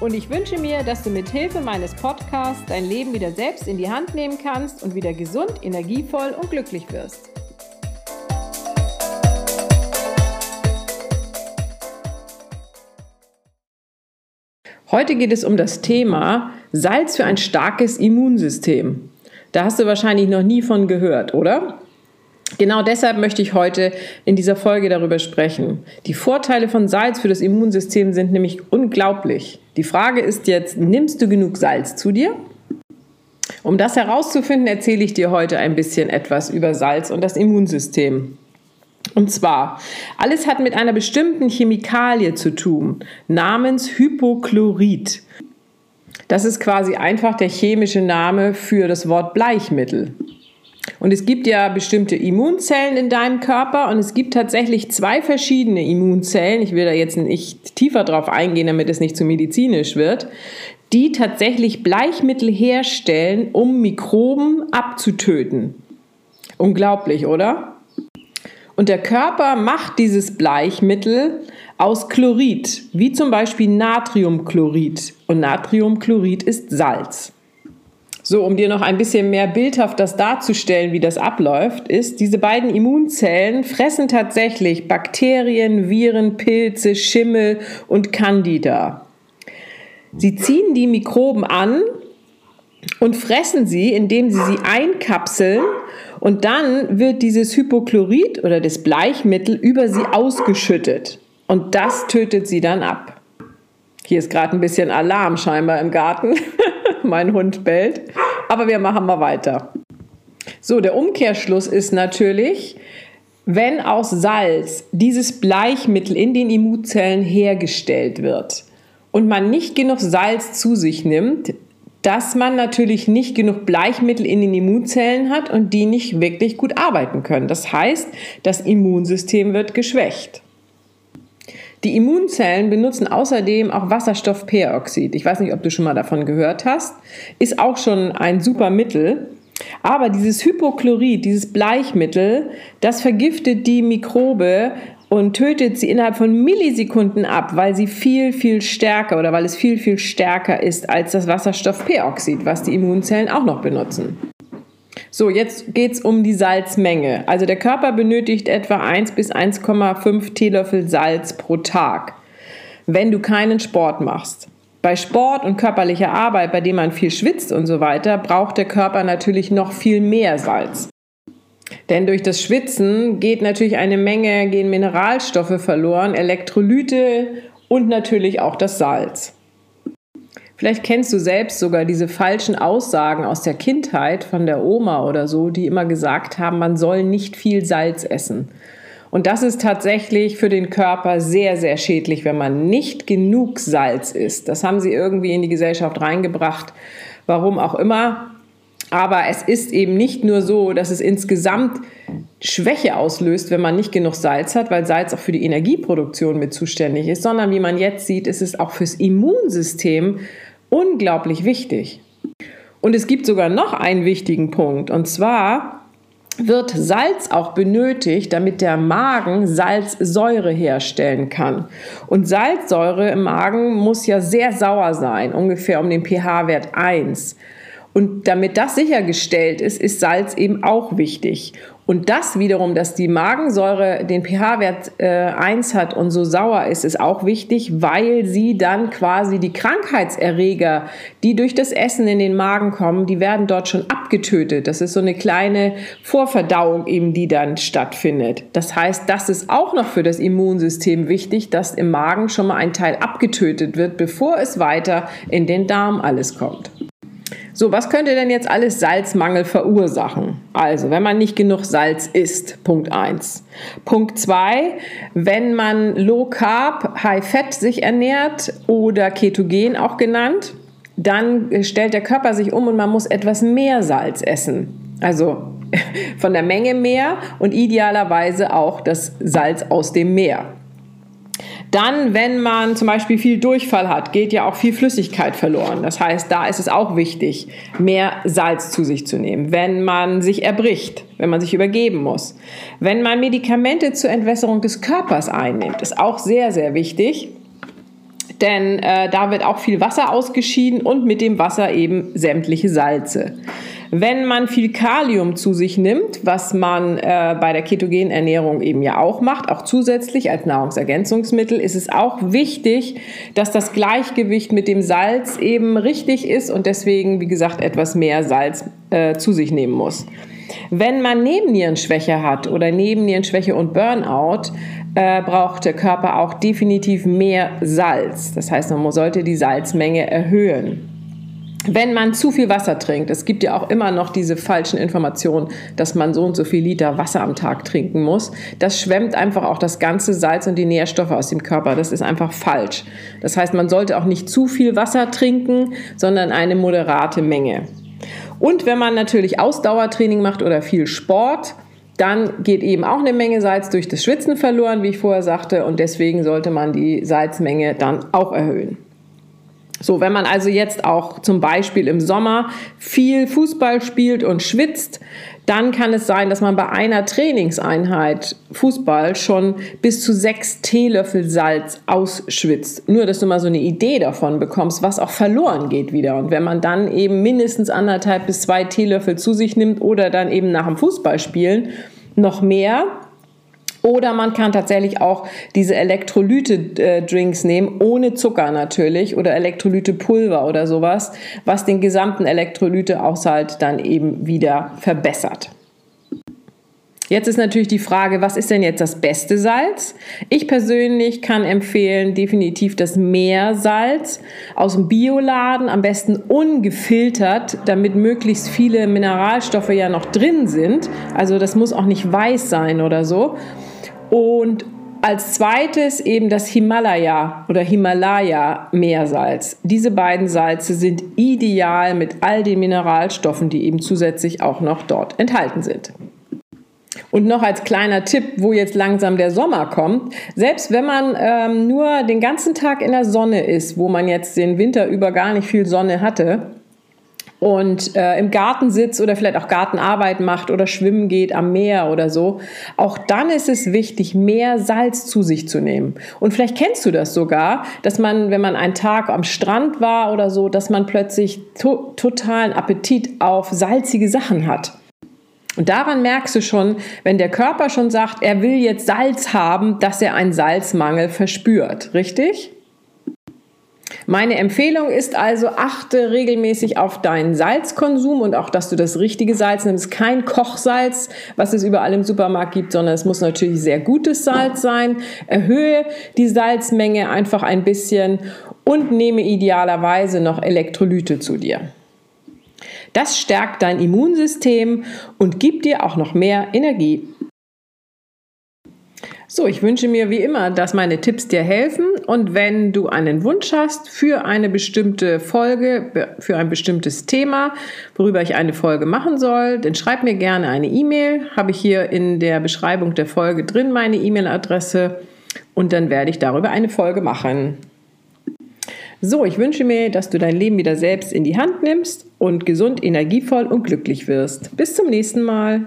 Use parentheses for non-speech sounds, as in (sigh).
Und ich wünsche mir, dass du mit Hilfe meines Podcasts dein Leben wieder selbst in die Hand nehmen kannst und wieder gesund, energievoll und glücklich wirst. Heute geht es um das Thema Salz für ein starkes Immunsystem. Da hast du wahrscheinlich noch nie von gehört, oder? Genau deshalb möchte ich heute in dieser Folge darüber sprechen. Die Vorteile von Salz für das Immunsystem sind nämlich unglaublich. Die Frage ist jetzt, nimmst du genug Salz zu dir? Um das herauszufinden, erzähle ich dir heute ein bisschen etwas über Salz und das Immunsystem. Und zwar, alles hat mit einer bestimmten Chemikalie zu tun, namens Hypochlorid. Das ist quasi einfach der chemische Name für das Wort Bleichmittel. Und es gibt ja bestimmte Immunzellen in deinem Körper und es gibt tatsächlich zwei verschiedene Immunzellen. Ich will da jetzt nicht tiefer drauf eingehen, damit es nicht zu medizinisch wird, die tatsächlich Bleichmittel herstellen, um Mikroben abzutöten. Unglaublich, oder? Und der Körper macht dieses Bleichmittel aus Chlorid, wie zum Beispiel Natriumchlorid. Und Natriumchlorid ist Salz. So, um dir noch ein bisschen mehr bildhaft das darzustellen, wie das abläuft, ist, diese beiden Immunzellen fressen tatsächlich Bakterien, Viren, Pilze, Schimmel und Candida. Sie ziehen die Mikroben an und fressen sie, indem sie sie einkapseln und dann wird dieses Hypochlorid oder das Bleichmittel über sie ausgeschüttet und das tötet sie dann ab. Hier ist gerade ein bisschen Alarm scheinbar im Garten. (laughs) mein Hund bellt. Aber wir machen mal weiter. So, der Umkehrschluss ist natürlich, wenn aus Salz dieses Bleichmittel in den Immunzellen hergestellt wird und man nicht genug Salz zu sich nimmt, dass man natürlich nicht genug Bleichmittel in den Immunzellen hat und die nicht wirklich gut arbeiten können. Das heißt, das Immunsystem wird geschwächt. Die Immunzellen benutzen außerdem auch Wasserstoffperoxid. Ich weiß nicht, ob du schon mal davon gehört hast. Ist auch schon ein super Mittel. Aber dieses Hypochlorid, dieses Bleichmittel, das vergiftet die Mikrobe und tötet sie innerhalb von Millisekunden ab, weil sie viel, viel stärker oder weil es viel, viel stärker ist als das Wasserstoffperoxid, was die Immunzellen auch noch benutzen. So, jetzt geht es um die Salzmenge. Also der Körper benötigt etwa 1 bis 1,5 Teelöffel Salz pro Tag, wenn du keinen Sport machst. Bei Sport und körperlicher Arbeit, bei dem man viel schwitzt und so weiter, braucht der Körper natürlich noch viel mehr Salz. Denn durch das Schwitzen geht natürlich eine Menge, gehen Mineralstoffe verloren, Elektrolyte und natürlich auch das Salz. Vielleicht kennst du selbst sogar diese falschen Aussagen aus der Kindheit von der Oma oder so, die immer gesagt haben, man soll nicht viel Salz essen. Und das ist tatsächlich für den Körper sehr, sehr schädlich, wenn man nicht genug Salz isst. Das haben sie irgendwie in die Gesellschaft reingebracht, warum auch immer. Aber es ist eben nicht nur so, dass es insgesamt Schwäche auslöst, wenn man nicht genug Salz hat, weil Salz auch für die Energieproduktion mit zuständig ist, sondern wie man jetzt sieht, ist es auch fürs Immunsystem unglaublich wichtig. Und es gibt sogar noch einen wichtigen Punkt, und zwar wird Salz auch benötigt, damit der Magen Salzsäure herstellen kann. Und Salzsäure im Magen muss ja sehr sauer sein, ungefähr um den pH-Wert 1. Und damit das sichergestellt ist, ist Salz eben auch wichtig. Und das wiederum, dass die Magensäure den pH-Wert äh, 1 hat und so sauer ist, ist auch wichtig, weil sie dann quasi die Krankheitserreger, die durch das Essen in den Magen kommen, die werden dort schon abgetötet. Das ist so eine kleine Vorverdauung eben, die dann stattfindet. Das heißt, das ist auch noch für das Immunsystem wichtig, dass im Magen schon mal ein Teil abgetötet wird, bevor es weiter in den Darm alles kommt. So, was könnte denn jetzt alles Salzmangel verursachen? Also, wenn man nicht genug Salz isst, Punkt 1. Punkt 2, wenn man Low Carb, High Fat sich ernährt oder Ketogen auch genannt, dann stellt der Körper sich um und man muss etwas mehr Salz essen. Also (laughs) von der Menge mehr und idealerweise auch das Salz aus dem Meer. Dann, wenn man zum Beispiel viel Durchfall hat, geht ja auch viel Flüssigkeit verloren. Das heißt, da ist es auch wichtig, mehr Salz zu sich zu nehmen. Wenn man sich erbricht, wenn man sich übergeben muss. Wenn man Medikamente zur Entwässerung des Körpers einnimmt, ist auch sehr, sehr wichtig. Denn äh, da wird auch viel Wasser ausgeschieden und mit dem Wasser eben sämtliche Salze. Wenn man viel Kalium zu sich nimmt, was man äh, bei der ketogenen Ernährung eben ja auch macht, auch zusätzlich als Nahrungsergänzungsmittel, ist es auch wichtig, dass das Gleichgewicht mit dem Salz eben richtig ist und deswegen, wie gesagt, etwas mehr Salz äh, zu sich nehmen muss. Wenn man Nebennierenschwäche hat oder Nebennierenschwäche und Burnout, äh, braucht der Körper auch definitiv mehr Salz. Das heißt, man sollte die Salzmenge erhöhen wenn man zu viel Wasser trinkt, es gibt ja auch immer noch diese falschen Informationen, dass man so und so viel Liter Wasser am Tag trinken muss, das schwemmt einfach auch das ganze Salz und die Nährstoffe aus dem Körper. Das ist einfach falsch. Das heißt, man sollte auch nicht zu viel Wasser trinken, sondern eine moderate Menge. Und wenn man natürlich Ausdauertraining macht oder viel Sport, dann geht eben auch eine Menge Salz durch das Schwitzen verloren, wie ich vorher sagte, und deswegen sollte man die Salzmenge dann auch erhöhen. So, wenn man also jetzt auch zum Beispiel im Sommer viel Fußball spielt und schwitzt, dann kann es sein, dass man bei einer Trainingseinheit Fußball schon bis zu sechs Teelöffel Salz ausschwitzt. Nur, dass du mal so eine Idee davon bekommst, was auch verloren geht wieder. Und wenn man dann eben mindestens anderthalb bis zwei Teelöffel zu sich nimmt oder dann eben nach dem Fußballspielen noch mehr, oder man kann tatsächlich auch diese Elektrolyte-Drinks nehmen, ohne Zucker natürlich, oder Elektrolyte-Pulver oder sowas, was den gesamten Elektrolyte-Aushalt dann eben wieder verbessert. Jetzt ist natürlich die Frage, was ist denn jetzt das beste Salz? Ich persönlich kann empfehlen definitiv das Meersalz aus dem Bioladen, am besten ungefiltert, damit möglichst viele Mineralstoffe ja noch drin sind. Also das muss auch nicht weiß sein oder so. Und als zweites eben das Himalaya oder Himalaya Meersalz. Diese beiden Salze sind ideal mit all den Mineralstoffen, die eben zusätzlich auch noch dort enthalten sind. Und noch als kleiner Tipp, wo jetzt langsam der Sommer kommt, selbst wenn man ähm, nur den ganzen Tag in der Sonne ist, wo man jetzt den Winter über gar nicht viel Sonne hatte, und äh, im Garten sitzt oder vielleicht auch Gartenarbeit macht oder schwimmen geht am Meer oder so, auch dann ist es wichtig, mehr Salz zu sich zu nehmen. Und vielleicht kennst du das sogar, dass man, wenn man einen Tag am Strand war oder so, dass man plötzlich to totalen Appetit auf salzige Sachen hat. Und daran merkst du schon, wenn der Körper schon sagt, er will jetzt Salz haben, dass er einen Salzmangel verspürt. Richtig? Meine Empfehlung ist also, achte regelmäßig auf deinen Salzkonsum und auch, dass du das richtige Salz nimmst. Kein Kochsalz, was es überall im Supermarkt gibt, sondern es muss natürlich sehr gutes Salz sein. Erhöhe die Salzmenge einfach ein bisschen und nehme idealerweise noch Elektrolyte zu dir. Das stärkt dein Immunsystem und gibt dir auch noch mehr Energie. So, ich wünsche mir wie immer, dass meine Tipps dir helfen und wenn du einen Wunsch hast für eine bestimmte Folge, für ein bestimmtes Thema, worüber ich eine Folge machen soll, dann schreib mir gerne eine E-Mail. Habe ich hier in der Beschreibung der Folge drin meine E-Mail-Adresse und dann werde ich darüber eine Folge machen. So, ich wünsche mir, dass du dein Leben wieder selbst in die Hand nimmst und gesund, energievoll und glücklich wirst. Bis zum nächsten Mal.